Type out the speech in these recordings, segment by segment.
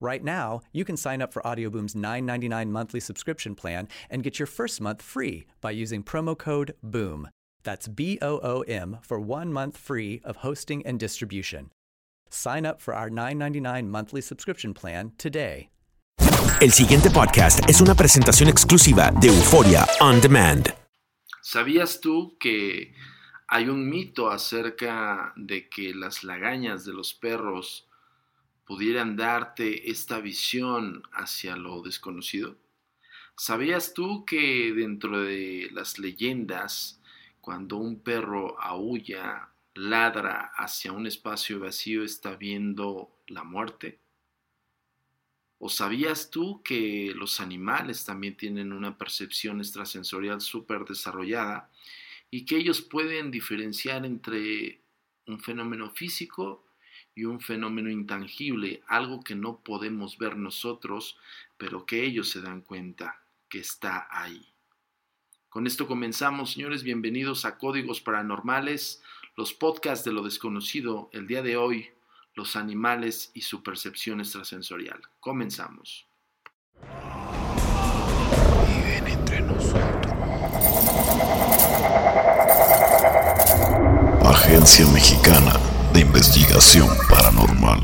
Right now, you can sign up for Audioboom's $9.99 monthly subscription plan and get your first month free by using promo code BOOM. That's B O O M for one month free of hosting and distribution. Sign up for our $9.99 monthly subscription plan today. El siguiente podcast es una presentación exclusiva de Euforia On Demand. ¿Sabías tú que hay un mito acerca de que las lagañas de los perros pudieran darte esta visión hacia lo desconocido? ¿Sabías tú que dentro de las leyendas, cuando un perro aúlla, ladra hacia un espacio vacío, está viendo la muerte? ¿O sabías tú que los animales también tienen una percepción extrasensorial súper desarrollada y que ellos pueden diferenciar entre un fenómeno físico y un fenómeno intangible, algo que no podemos ver nosotros, pero que ellos se dan cuenta que está ahí. Con esto comenzamos, señores, bienvenidos a Códigos Paranormales, los podcasts de lo desconocido, el día de hoy, los animales y su percepción extrasensorial. Comenzamos. Viven entre nosotros. Agencia Mexicana de Investigación Paranormal.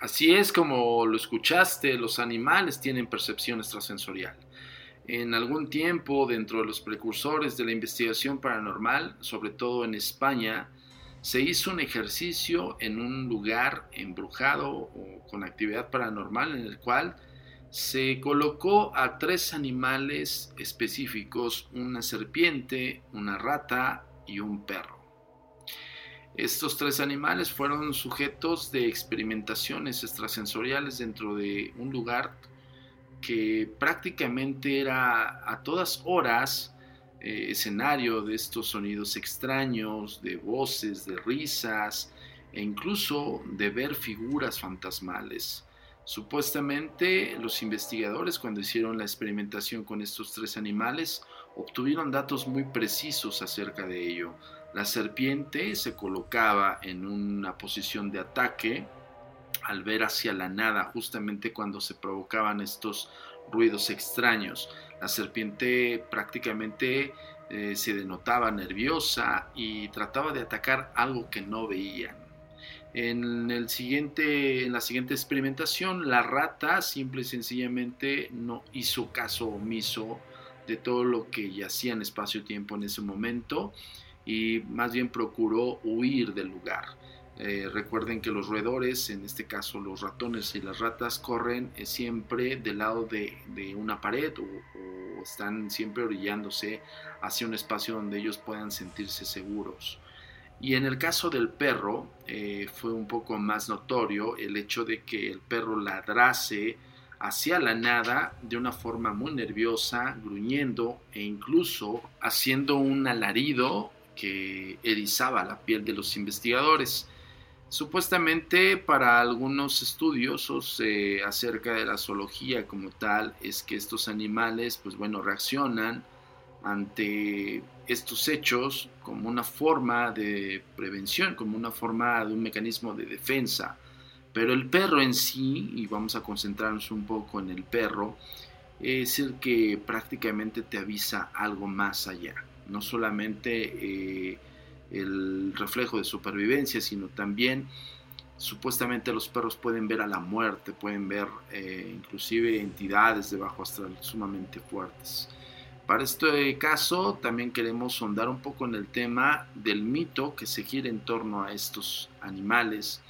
Así es como lo escuchaste, los animales tienen percepción extrasensorial. En algún tiempo, dentro de los precursores de la investigación paranormal, sobre todo en España, se hizo un ejercicio en un lugar embrujado o con actividad paranormal en el cual se colocó a tres animales específicos, una serpiente, una rata y un perro. Estos tres animales fueron sujetos de experimentaciones extrasensoriales dentro de un lugar que prácticamente era a todas horas eh, escenario de estos sonidos extraños, de voces, de risas e incluso de ver figuras fantasmales. Supuestamente los investigadores cuando hicieron la experimentación con estos tres animales obtuvieron datos muy precisos acerca de ello. La serpiente se colocaba en una posición de ataque al ver hacia la nada justamente cuando se provocaban estos ruidos extraños. La serpiente prácticamente eh, se denotaba nerviosa y trataba de atacar algo que no veían. En, la siguiente experimentación, la rata simple y sencillamente no hizo caso omiso de todo lo que yacía en espacio-tiempo en ese momento y más bien procuró huir del lugar. Eh, recuerden que los roedores, en este caso los ratones y las ratas, corren eh, siempre del lado de, una pared o, están siempre orillándose hacia un espacio donde ellos puedan sentirse seguros. Y en el caso del perro eh, fue un poco más notorio el hecho de que el perro ladrase hacia la nada de una forma muy nerviosa, gruñendo e incluso haciendo un alarido que erizaba la piel de los investigadores. Supuestamente para algunos estudiosos eh, acerca de la zoología como tal es que estos animales pues bueno reaccionan ante estos hechos como una forma de prevención, como una forma de un mecanismo de defensa. Pero el perro en sí, y vamos a concentrarnos un poco en el perro, es el que prácticamente te avisa algo más allá. No solamente eh, el reflejo de supervivencia, sino también supuestamente los perros pueden ver a la muerte, pueden ver eh, inclusive entidades de bajo astral sumamente fuertes. Para este caso también queremos sondar un poco en el tema del mito que se gira en torno a estos animales.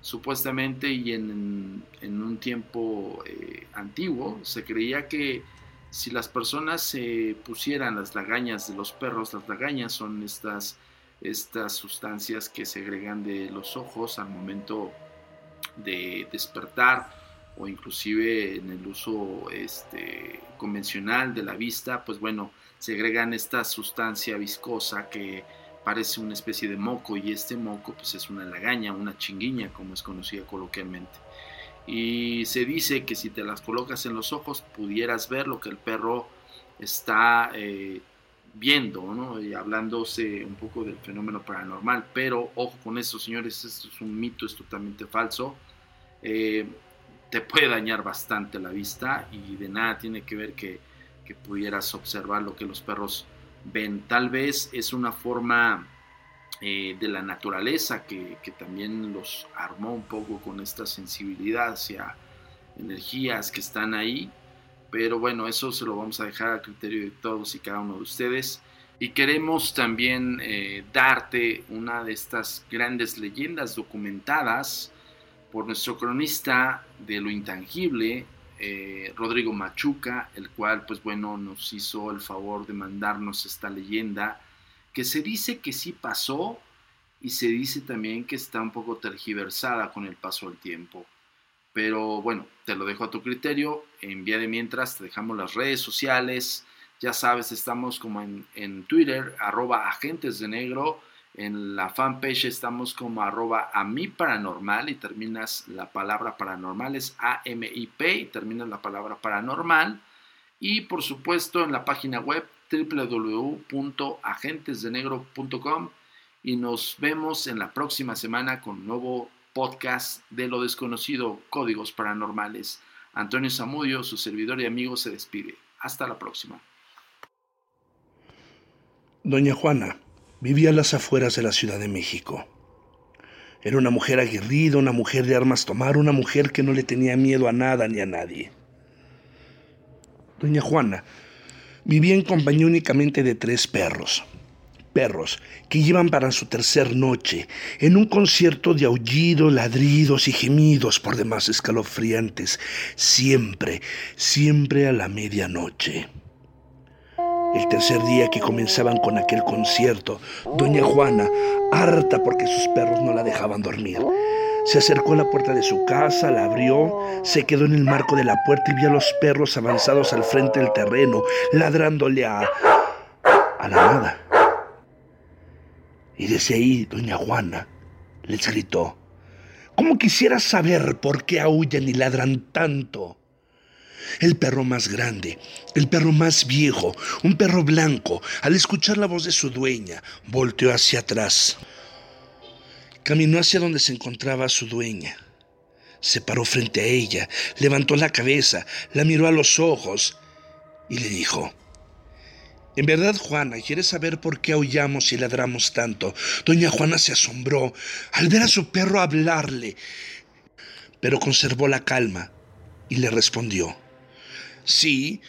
Supuestamente y en, un tiempo eh, antiguo se creía que si las personas se pusieran las lagañas de los perros, las lagañas son estas, estas sustancias que segregan de los ojos al momento de despertar o inclusive en el uso este, convencional de la vista, pues bueno, segregan esta sustancia viscosa que parece una especie de moco y este moco pues es una lagaña, una chinguiña como es conocida coloquialmente. Y se dice que si te las colocas en los ojos pudieras ver lo que el perro está eh, viendo, ¿no? Y hablándose un poco del fenómeno paranormal, pero ojo con esto señores, esto es un mito, es totalmente falso. Eh, te puede dañar bastante la vista y de nada tiene que ver que, pudieras observar lo que los perros ven. Tal vez es una forma eh, de la naturaleza que, también los armó un poco con esta sensibilidad hacia energías que están ahí. Pero bueno, eso se lo vamos a dejar a criterio de todos y cada uno de ustedes. Y queremos también eh, darte una de estas grandes leyendas documentadas por nuestro cronista de lo intangible, eh, Rodrigo Machuca, el cual, pues bueno, nos hizo el favor de mandarnos esta leyenda, que se dice que sí pasó y se dice también que está un poco tergiversada con el paso del tiempo. Pero bueno, te lo dejo a tu criterio. En vía de mientras, te dejamos las redes sociales. Ya sabes, estamos como en, en Twitter, arroba agentes de negro en la fanpage estamos como arroba a mi paranormal y terminas la palabra paranormal, es A-M-I-P y terminas la palabra paranormal. Y por supuesto en la página web www.agentesdenegro.com y nos vemos en la próxima semana con un nuevo podcast de lo desconocido, Códigos Paranormales. Antonio Zamudio, su servidor y amigo, se despide. Hasta la próxima. Doña Juana vivía a las afueras de la Ciudad de México. Era una mujer aguerrida, una mujer de armas tomar, una mujer que no le tenía miedo a nada ni a nadie. Doña Juana vivía en compañía únicamente de tres perros. Perros que iban para su tercer noche en un concierto de aullidos, ladridos y gemidos por demás escalofriantes, siempre, siempre a la medianoche. El tercer día que comenzaban con aquel concierto, doña Juana, harta porque sus perros no la dejaban dormir, se acercó a la puerta de su casa, la abrió, se quedó en el marco de la puerta y vio a los perros avanzados al frente del terreno, ladrándole a... a la nada. Y desde ahí, doña Juana les gritó, ¿cómo quisiera saber por qué aullan y ladran tanto? El perro más grande, el perro más viejo, un perro blanco, al escuchar la voz de su dueña, volteó hacia atrás. Caminó hacia donde se encontraba su dueña. Se paró frente a ella, levantó la cabeza, la miró a los ojos y le dijo, en verdad, Juana, ¿quieres saber por qué aullamos y ladramos tanto? Doña Juana se asombró al ver a su perro hablarle, pero conservó la calma y le respondió, Sí,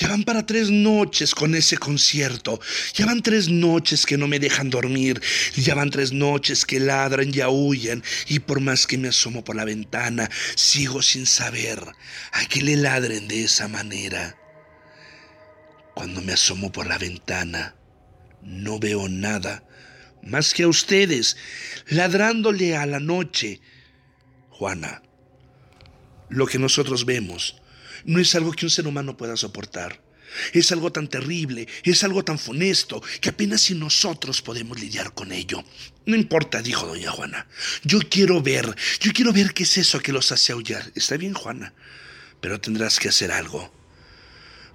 Ya van para tres noches con ese concierto. Ya van tres noches que no me dejan dormir. Ya van tres noches que ladran y aullan. Y por más que me asomo por la ventana, sigo sin saber a qué le ladren de esa manera. Cuando me asomo por la ventana, no veo nada más que a ustedes ladrándole a la noche. Juana, lo que nosotros vemos no es algo que un ser humano pueda soportar. Es algo tan terrible, es algo tan funesto, que apenas si nosotros podemos lidiar con ello. No importa, dijo doña Juana. Yo quiero ver, yo quiero ver qué es eso que los hace aullar. Está bien, Juana, pero tendrás que hacer algo.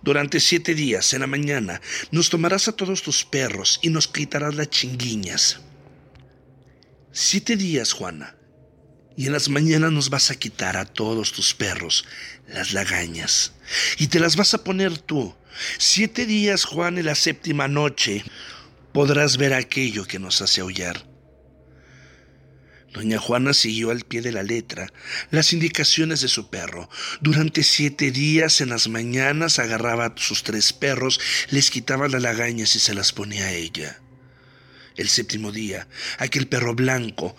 Durante siete días, en la mañana, nos tomarás a todos tus perros y nos quitarás las chinguiñas. Siete días, Juana, y en las mañanas nos vas a quitar a todos tus perros las lagañas y te las vas a poner tú. Siete días, Juan, en la séptima noche podrás ver aquello que nos hace aullar. Doña Juana siguió al pie de la letra las indicaciones de su perro. Durante siete días en las mañanas agarraba a sus tres perros, les quitaba las lagañas y se las ponía a ella. El séptimo día, aquel perro blanco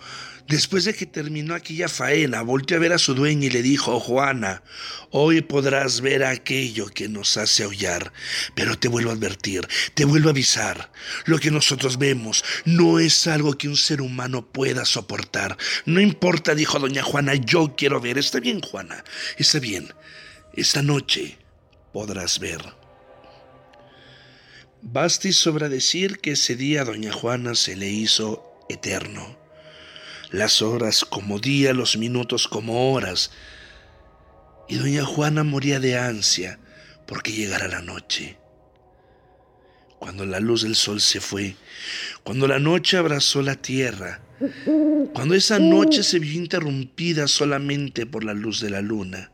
Después de que terminó aquella faena, volteó a ver a su dueña y le dijo, Juana, hoy podrás ver aquello que nos hace aullar, pero te vuelvo a advertir, te vuelvo a avisar, lo que nosotros vemos no es algo que un ser humano pueda soportar. No importa, dijo doña Juana, yo quiero ver. Está bien, Juana, está bien. Esta noche podrás ver. Basti sobra decir que ese día doña Juana se le hizo eterno las horas como días, los minutos como horas. Y doña Juana moría de ansia porque llegara la noche. Cuando la luz del sol se fue, cuando la noche abrazó la tierra, cuando esa noche se vio interrumpida solamente por la luz de la luna,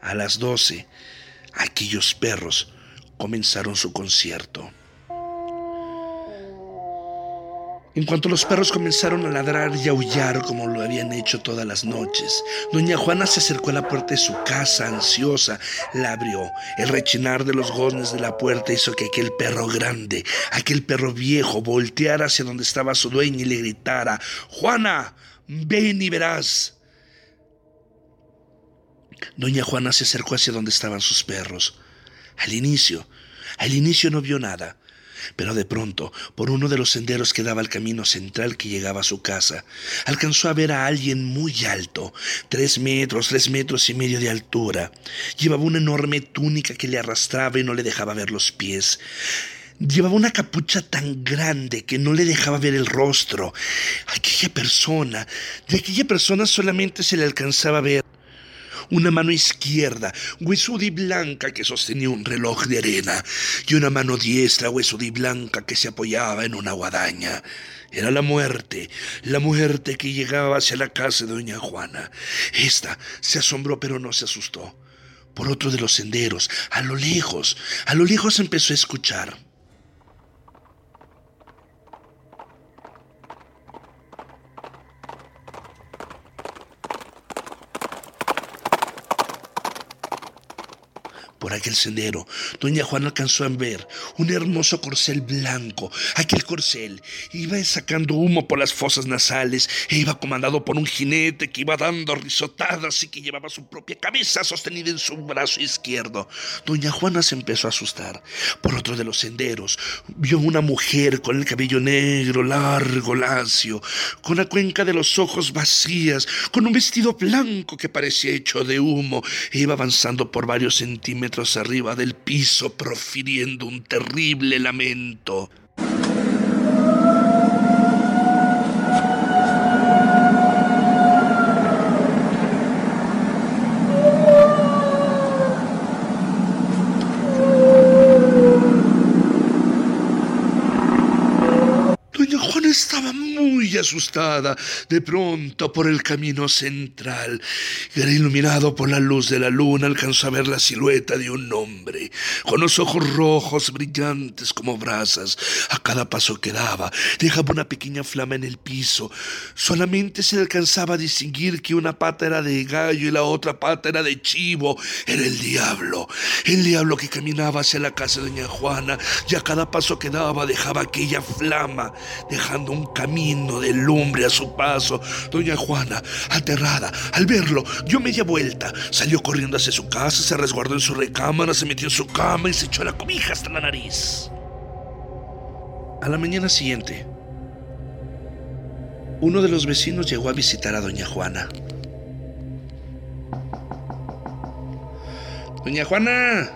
a las doce, aquellos perros comenzaron su concierto. En cuanto los perros comenzaron a ladrar y aullar como lo habían hecho todas las noches, doña Juana se acercó a la puerta de su casa ansiosa, la abrió. El rechinar de los goznes de la puerta hizo que aquel perro grande, aquel perro viejo, volteara hacia donde estaba su dueña y le gritara, Juana, ven y verás. Doña Juana se acercó hacia donde estaban sus perros. Al inicio, al inicio no vio nada. Pero de pronto, por uno de los senderos que daba al camino central que llegaba a su casa, alcanzó a ver a alguien muy alto, tres metros, tres metros y medio de altura. Llevaba una enorme túnica que le arrastraba y no le dejaba ver los pies. Llevaba una capucha tan grande que no le dejaba ver el rostro. Aquella persona, de aquella persona solamente se le alcanzaba a ver una mano izquierda, huesuda y blanca, que sostenía un reloj de arena, y una mano diestra, huesuda y blanca, que se apoyaba en una guadaña. Era la muerte, la muerte que llegaba hacia la casa de doña Juana. Esta se asombró pero no se asustó. Por otro de los senderos, a lo lejos, a lo lejos empezó a escuchar. Aquel sendero, doña Juana alcanzó a ver un hermoso corcel blanco. Aquel corcel iba sacando humo por las fosas nasales e iba comandado por un jinete que iba dando risotadas y que llevaba su propia cabeza sostenida en su brazo izquierdo. Doña Juana se empezó a asustar. Por otro de los senderos, vio una mujer con el cabello negro, largo, lacio, con la cuenca de los ojos vacías, con un vestido blanco que parecía hecho de humo, e iba avanzando por varios centímetros arriba del piso profiriendo un terrible lamento. Doña Juana estaba muy asustada, de pronto por el camino central, era iluminado por la luz de la luna, alcanzó a ver la silueta de un hombre, con los ojos rojos brillantes como brasas. A cada paso que daba, dejaba una pequeña flama en el piso. Solamente se alcanzaba a distinguir que una pata era de gallo y la otra pata era de chivo. Era el diablo, el diablo que caminaba hacia la casa de doña Juana y a cada paso que daba dejaba aquella flama, dejando un camino de lumbre a su paso. Doña Juana, aterrada, al verlo, dio media vuelta, salió corriendo hacia su casa, se resguardó en su recámara, se metió en su cama y se echó la cobija hasta la nariz. A la mañana siguiente, uno de los vecinos llegó a visitar a doña Juana. Doña Juana.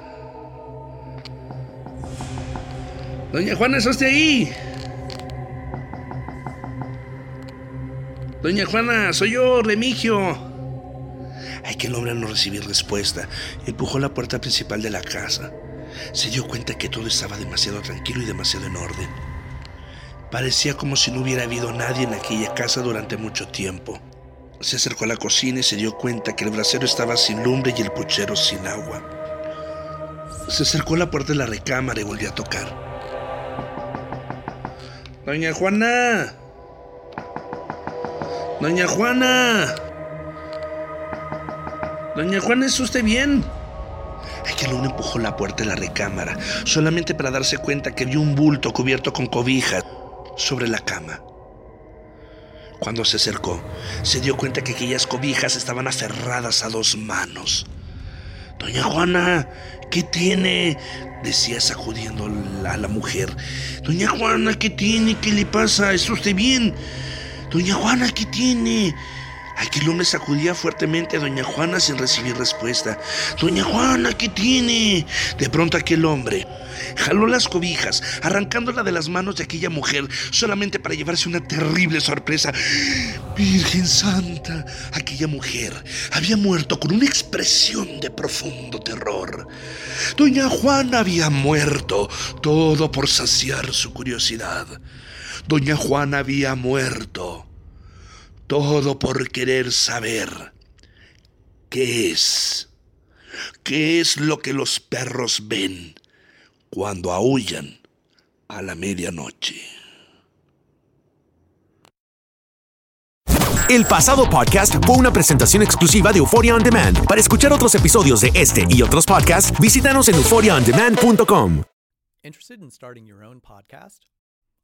Doña Juana, ¿es usted ahí? Doña Juana, soy yo, Remigio. Ay, que no recibir respuesta. Empujó la puerta principal de la casa. Se dio cuenta que todo estaba demasiado tranquilo y demasiado en orden. Parecía como si no hubiera habido nadie en aquella casa durante mucho tiempo. Se acercó a la cocina y se dio cuenta que el brasero estaba sin lumbre y el puchero sin agua. Se acercó a la puerta de la recámara y volvió a tocar. Doña Juana. Doña Juana. Doña Juana, ¿es usted bien? Ay, que uno empujó la puerta de la recámara, solamente para darse cuenta que vio un bulto cubierto con cobijas sobre la cama. Cuando se acercó, se dio cuenta que aquellas cobijas estaban aferradas a dos manos. Doña Juana, ¿qué tiene? decía sacudiendo a la mujer. Doña Juana, ¿qué tiene? ¿Qué le pasa? ¿Está usted bien? Doña Juana, ¿qué tiene? Aquel hombre sacudía fuertemente a Doña Juana sin recibir respuesta. Doña Juana, ¿qué tiene? De pronto aquel hombre jaló las cobijas, arrancándola de las manos de aquella mujer, solamente para llevarse una terrible sorpresa. Virgen Santa, aquella mujer había muerto con una expresión de profundo terror. Doña Juana había muerto, todo por saciar su curiosidad. Doña Juana había muerto, todo por querer saber qué es, qué es lo que los perros ven cuando aullan a la medianoche. El pasado podcast fue una presentación exclusiva de Euphoria On Demand. Para escuchar otros episodios de este y otros podcasts, visítanos en euphoriaondemand.com. Interested in starting your own podcast?